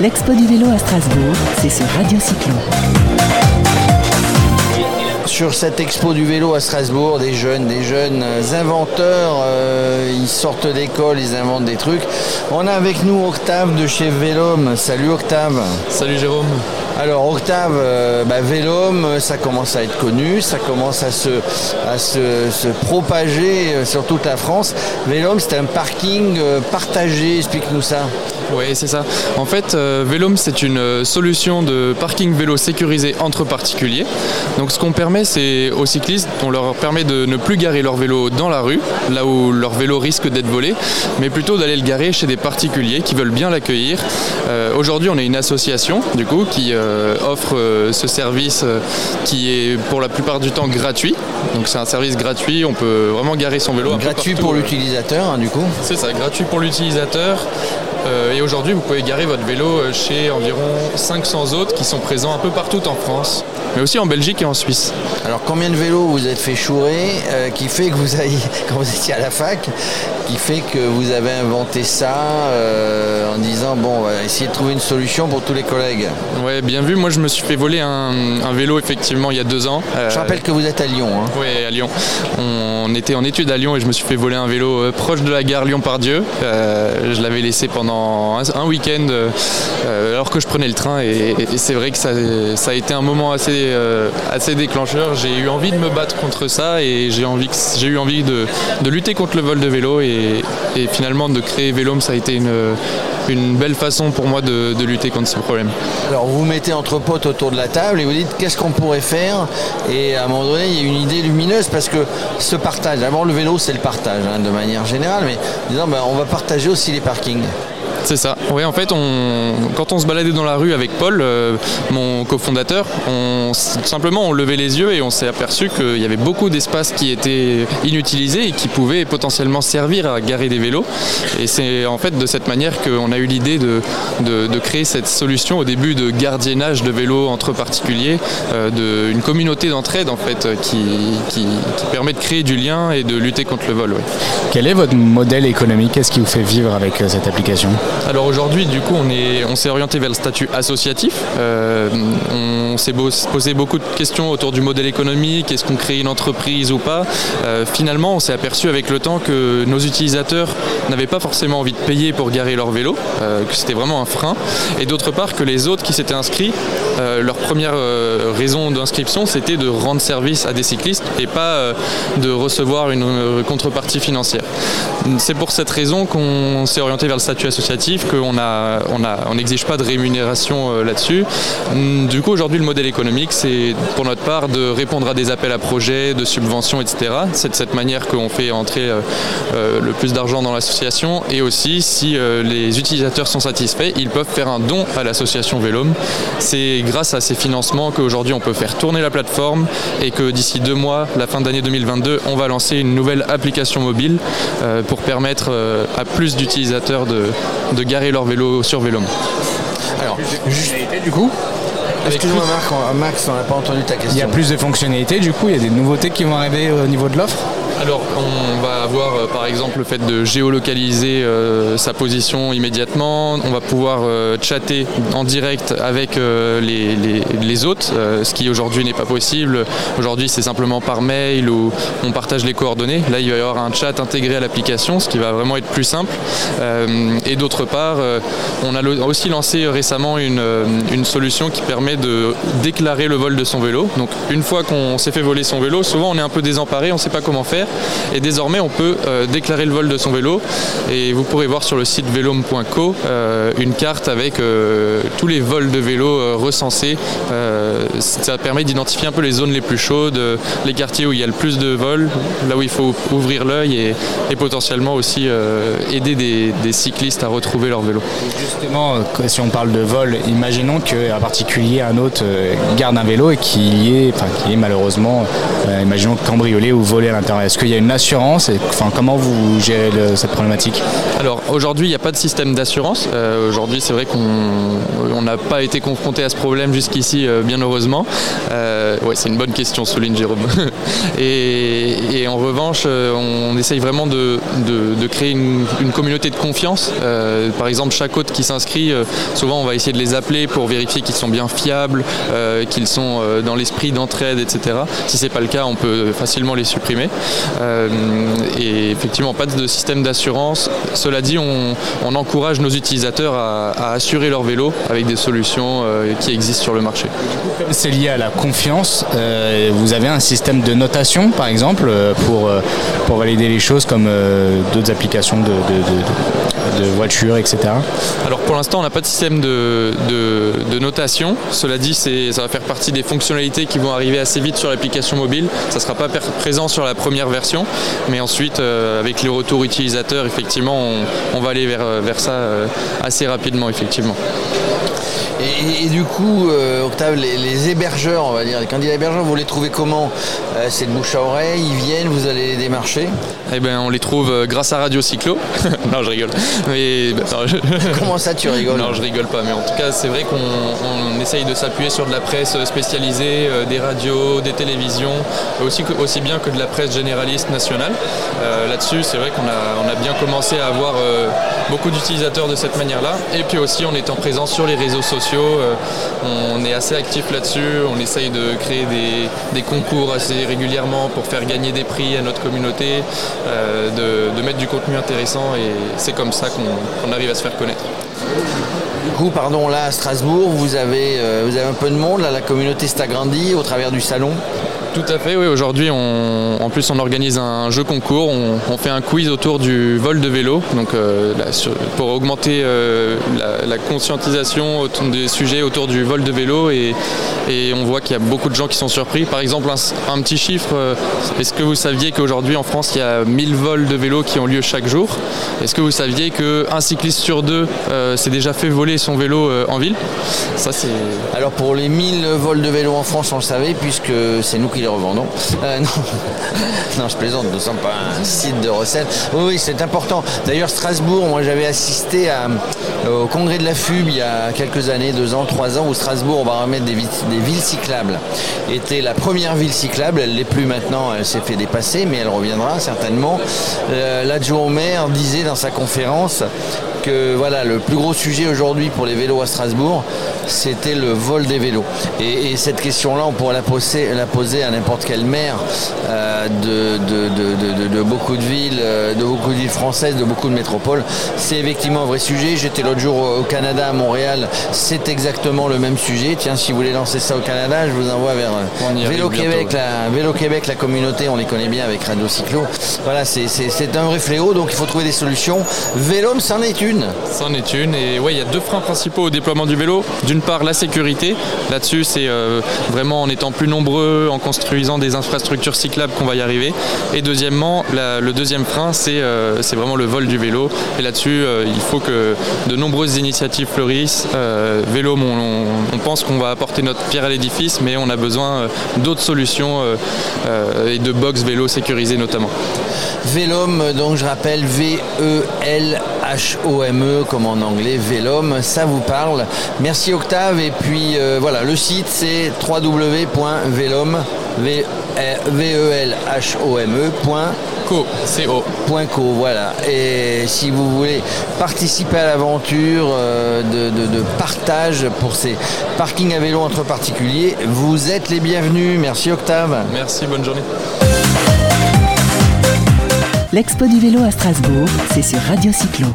L'expo du vélo à Strasbourg, c'est sur Radio Cyclo. Sur cette expo du vélo à Strasbourg, des jeunes, des jeunes inventeurs, euh, ils sortent d'école, ils inventent des trucs. On a avec nous Octave de chez Vélum. Salut Octave. Salut Jérôme. Alors Octave, euh, bah, Vélum, ça commence à être connu, ça commence à se, à se, se propager euh, sur toute la France. Vélum, c'est un parking euh, partagé, explique-nous ça. Oui, c'est ça. En fait, euh, Vélum, c'est une euh, solution de parking vélo sécurisé entre particuliers. Donc, ce qu'on permet, c'est aux cyclistes, on leur permet de ne plus garer leur vélo dans la rue, là où leur vélo risque d'être volé, mais plutôt d'aller le garer chez des particuliers qui veulent bien l'accueillir. Euh, Aujourd'hui, on est une association, du coup, qui euh, offre ce service qui est pour la plupart du temps gratuit. Donc, c'est un service gratuit. On peut vraiment garer son vélo. un Gratuit pour l'utilisateur, hein, du coup. C'est ça, gratuit pour l'utilisateur. Euh, et aujourd'hui, vous pouvez garer votre vélo euh, chez environ 500 autres qui sont présents un peu partout en France, mais aussi en Belgique et en Suisse. Alors combien de vélos vous êtes fait chourer euh, qui fait que vous quand vous étiez à la fac, qui fait que vous avez inventé ça euh, en disant bon on va essayer de trouver une solution pour tous les collègues. Ouais, bien vu. Moi, je me suis fait voler un, un vélo effectivement il y a deux ans. Euh, Je rappelle que vous êtes à Lyon. hein. Oui, à Lyon. On était en études à Lyon et je me suis fait voler un vélo euh, proche de la gare Lyon-Pardieu. Euh, je l'avais laissé pendant un, un week-end euh, alors que je prenais le train et, et c'est vrai que ça, ça a été un moment assez, assez déclencheur. J'ai eu envie de me battre contre ça et j'ai eu envie de, de lutter contre le vol de vélo et, et finalement de créer Vélome, ça a été une, une belle façon pour moi de, de lutter contre ce problème. Alors vous vous mettez entre potes autour de la table et vous dites qu'est-ce qu'on pourrait faire? Et à un moment donné il y a une idée lumineuse parce que ce partage, d'abord le vélo c'est le partage hein, de manière générale mais disons ben, on va partager aussi les parkings. C'est ça. Oui, en fait, on, quand on se baladait dans la rue avec Paul, euh, mon cofondateur, on, simplement on levait les yeux et on s'est aperçu qu'il y avait beaucoup d'espaces qui étaient inutilisés et qui pouvaient potentiellement servir à garer des vélos. Et c'est en fait de cette manière qu'on a eu l'idée de, de- de créer cette solution au début de gardiennage de vélos entre particuliers, euh, de, une communauté d'entraide en fait qui, qui- qui permet de créer du lien et de lutter contre le vol. ouais. Quel est votre modèle économique? Qu'est-ce qui vous fait vivre avec euh, cette application? Alors aujourd'hui, du coup, on est, on s'est orienté vers le statut associatif. Euh, on s'est beau- beaucoup de questions autour du modèle économique. Est-ce qu'on crée une entreprise ou pas Euh, Finalement, on s'est aperçu avec le temps que nos utilisateurs n'avaient pas forcément envie de payer pour garer leur vélo, euh, que c'était vraiment un frein. Et d'autre part, que les autres qui s'étaient inscrits, euh, leur première raison d'inscription, c'était de rendre service à des cyclistes et pas de recevoir une contrepartie financière. C'est pour cette raison qu'on s'est orienté vers le statut associatif, qu'on a, on n'exige pas de rémunération là-dessus. Hum, Du coup, aujourd'hui, le modèle économique, c'est pour notre part de répondre à des appels à projets, de subventions, etc. C'est de cette manière qu'on fait entrer euh, euh, le plus d'argent dans l'association. Et aussi, si euh, les utilisateurs sont satisfaits, ils peuvent faire un don à l'association Vélome. C'est grâce à ces financements qu'aujourd'hui, on peut faire tourner la plateforme et que d'ici deux mois, la fin d'année 2022, on va lancer une nouvelle application mobile euh, pour permettre euh, à plus d'utilisateurs de, de garer leur vélo sur Vélome. Alors juste- Du coup, excuse-moi Marc, on- Max on n'a pas entendu ta question. il y a plus de fonctionnalités, du coup, il y a des nouveautés qui vont arriver au niveau de l'offre? Alors, on va avoir euh, par exemple le fait de géolocaliser euh, sa position immédiatement. On va pouvoir euh, chatter en direct avec les, les- les autres, euh, ce qui aujourd'hui n'est pas possible. Aujourd'hui, c'est simplement par mail ou on partage les coordonnées. Là, il va y avoir un chat intégré à l'application, ce qui va vraiment être plus simple. Et d'autre part, on a aussi lancé récemment une, une solution qui permet de déclarer le vol de son vélo. Donc, une fois qu'on s'est fait voler son vélo, souvent on est un peu désemparé, on ne sait pas comment faire. Et désormais, on peut euh, déclarer le vol de son vélo. Et vous pourrez voir sur le site velome.co euh, une carte avec euh, tous les vols de vélo recensés. Ça permet d'identifier un peu les zones les plus chaudes, les quartiers où il y a le plus de vols, là où il faut ouvrir l'œil et, potentiellement aussi aider des, cyclistes à retrouver leur vélo. Justement, si on parle de vol, imaginons qu'un particulier, un autre, garde un vélo et qu'il y ait, malheureusement, imaginons cambriolé ou volé à l'intérieur. Qu'il y a une assurance et, enfin, Comment vous gérez cette problématique Alors aujourd'hui, il n'y a pas de système d'assurance. Euh, aujourd'hui, c'est vrai qu'on n'a pas été confronté à ce problème jusqu'ici, euh, bien heureusement. Euh, ouais, c'est une bonne question, souligne Jérôme. et, en revanche, on essaye vraiment de, créer une, communauté de confiance. par exemple, chaque hôte qui s'inscrit, souvent on va essayer de les appeler pour vérifier qu'ils sont bien fiables, qu'ils sont dans l'esprit d'entraide, etc. Si c'est pas le cas, on peut facilement les supprimer. Et effectivement, pas de système d'assurance. Cela dit, on, encourage nos utilisateurs à, assurer leur vélo avec des solutions euh, qui existent sur le marché. C'est lié à la confiance. Euh, vous avez un système de notation, par exemple, euh, pour, pour valider les choses comme d'autres applications de, de voitures, etc. Alors pour l'instant, on n'a pas de système de, notation. Cela dit, ça va faire partie des fonctionnalités qui vont arriver assez vite sur l'application mobile. Ça ne sera pas présent sur la première version, mais ensuite, euh, avec les retours utilisateurs, effectivement, on, va aller vers, vers ça euh, assez rapidement, effectivement. Et, du coup, euh, Octave, les, hébergeurs, on va dire, les candidats hébergeurs, vous les trouvez comment euh, C'est de bouche à oreille, ils viennent, vous allez les démarcher Eh bien, on les trouve euh, grâce à Radio Cyclo. non, je rigole. Mais, bah, Comment ça, tu rigoles Non, je rigole pas. Mais en tout cas, c'est vrai qu'on essaye de s'appuyer sur de la presse spécialisée, des radios, des télévisions, aussi, aussi bien que de la presse généraliste nationale. Là-dessus, c'est vrai qu'on a, on a bien commencé à avoir beaucoup d'utilisateurs de cette manière-là. Et puis aussi, en étant présent sur les réseaux sociaux euh, on est assez actif là-dessus. On essaye de créer des, concours assez régulièrement pour faire gagner des prix à notre communauté, euh, de, mettre du contenu intéressant et c'est comme ça qu'on arrive à se faire connaître. Du coup, pardon, là à Strasbourg, vous avez, euh, vous avez un peu de monde, là, la communauté s'agrandit au travers du salon tout à fait, oui. Aujourd'hui, en plus, on organise un jeu concours. On, fait un quiz autour du vol de vélo, donc euh, pour augmenter euh, la, conscientisation des sujets autour du vol de vélo. Et, on voit qu'il y a beaucoup de gens qui sont surpris. Par exemple, un, petit chiffre euh, est-ce que vous saviez qu'aujourd'hui en France, il y a 1000 vols de vélo qui ont lieu chaque jour? Est-ce que vous saviez qu'un cycliste sur deux s'est déjà fait voler son vélo en ville? Ça, c'est. Alors, pour les 1000 vols de vélo en France, on le savait, puisque c'est nous qui les revendons. Euh, non. je plaisante, nous ne sommes pas un site de recettes. Oui, c'est important. D'ailleurs, Strasbourg, moi j'avais assisté au congrès de la FUB il y a quelques années, deux ans, trois ans, où Strasbourg, on va remettre des, villes cyclables. Était la première ville cyclable, elle ne l'est plus maintenant, elle s'est fait dépasser, mais elle reviendra certainement. Euh, l'adjoint au maire disait dans sa conférence que voilà, le plus gros sujet aujourd'hui pour les vélos à Strasbourg, c'était le vol des vélos. Et, cette question-là, on pourrait la poser, à n'importe quel maire euh, de, beaucoup de villes, euh, de beaucoup de villes françaises, de beaucoup de métropoles. C'est effectivement un vrai sujet. J'étais l'autre jour au Canada, à Montréal. C'est exactement le même sujet. Tiens, si vous voulez lancer ça au Canada, je vous envoie vers euh, Vélo Québec, la, Vélo Québec, la communauté, on les connaît bien avec Radio Cyclo. Voilà, c'est un vrai fléau, donc il faut trouver des solutions. Vélo, c'en est une. C'en est une. Et ouais, il y a deux freins principaux au déploiement du vélo. D'une part, la sécurité. Là-dessus, c'est vraiment en étant plus nombreux, en construisant des infrastructures cyclables qu'on va arriver. Et deuxièmement, le deuxième frein, euh, c'est vraiment le vol du vélo. Et là-dessus, euh, il faut que de nombreuses initiatives fleurissent. Euh, vélo, on, pense qu'on va apporter notre pierre à l'édifice, mais on a besoin d'autres solutions et de box vélo sécurisés notamment. Vélom, donc je rappelle V-E-L-H-O-M-E, e, comme en anglais, Vélom, ça vous parle. Merci Octave, et puis voilà, le site c'est www.velom, v l h o m e voilà. Et si vous voulez participer à l'aventure euh, de, partage pour ces parkings à vélo entre particuliers, vous êtes les bienvenus. Merci Octave. Merci, bonne journée. L'Expo du vélo à Strasbourg, c'est sur Radio Cyclo.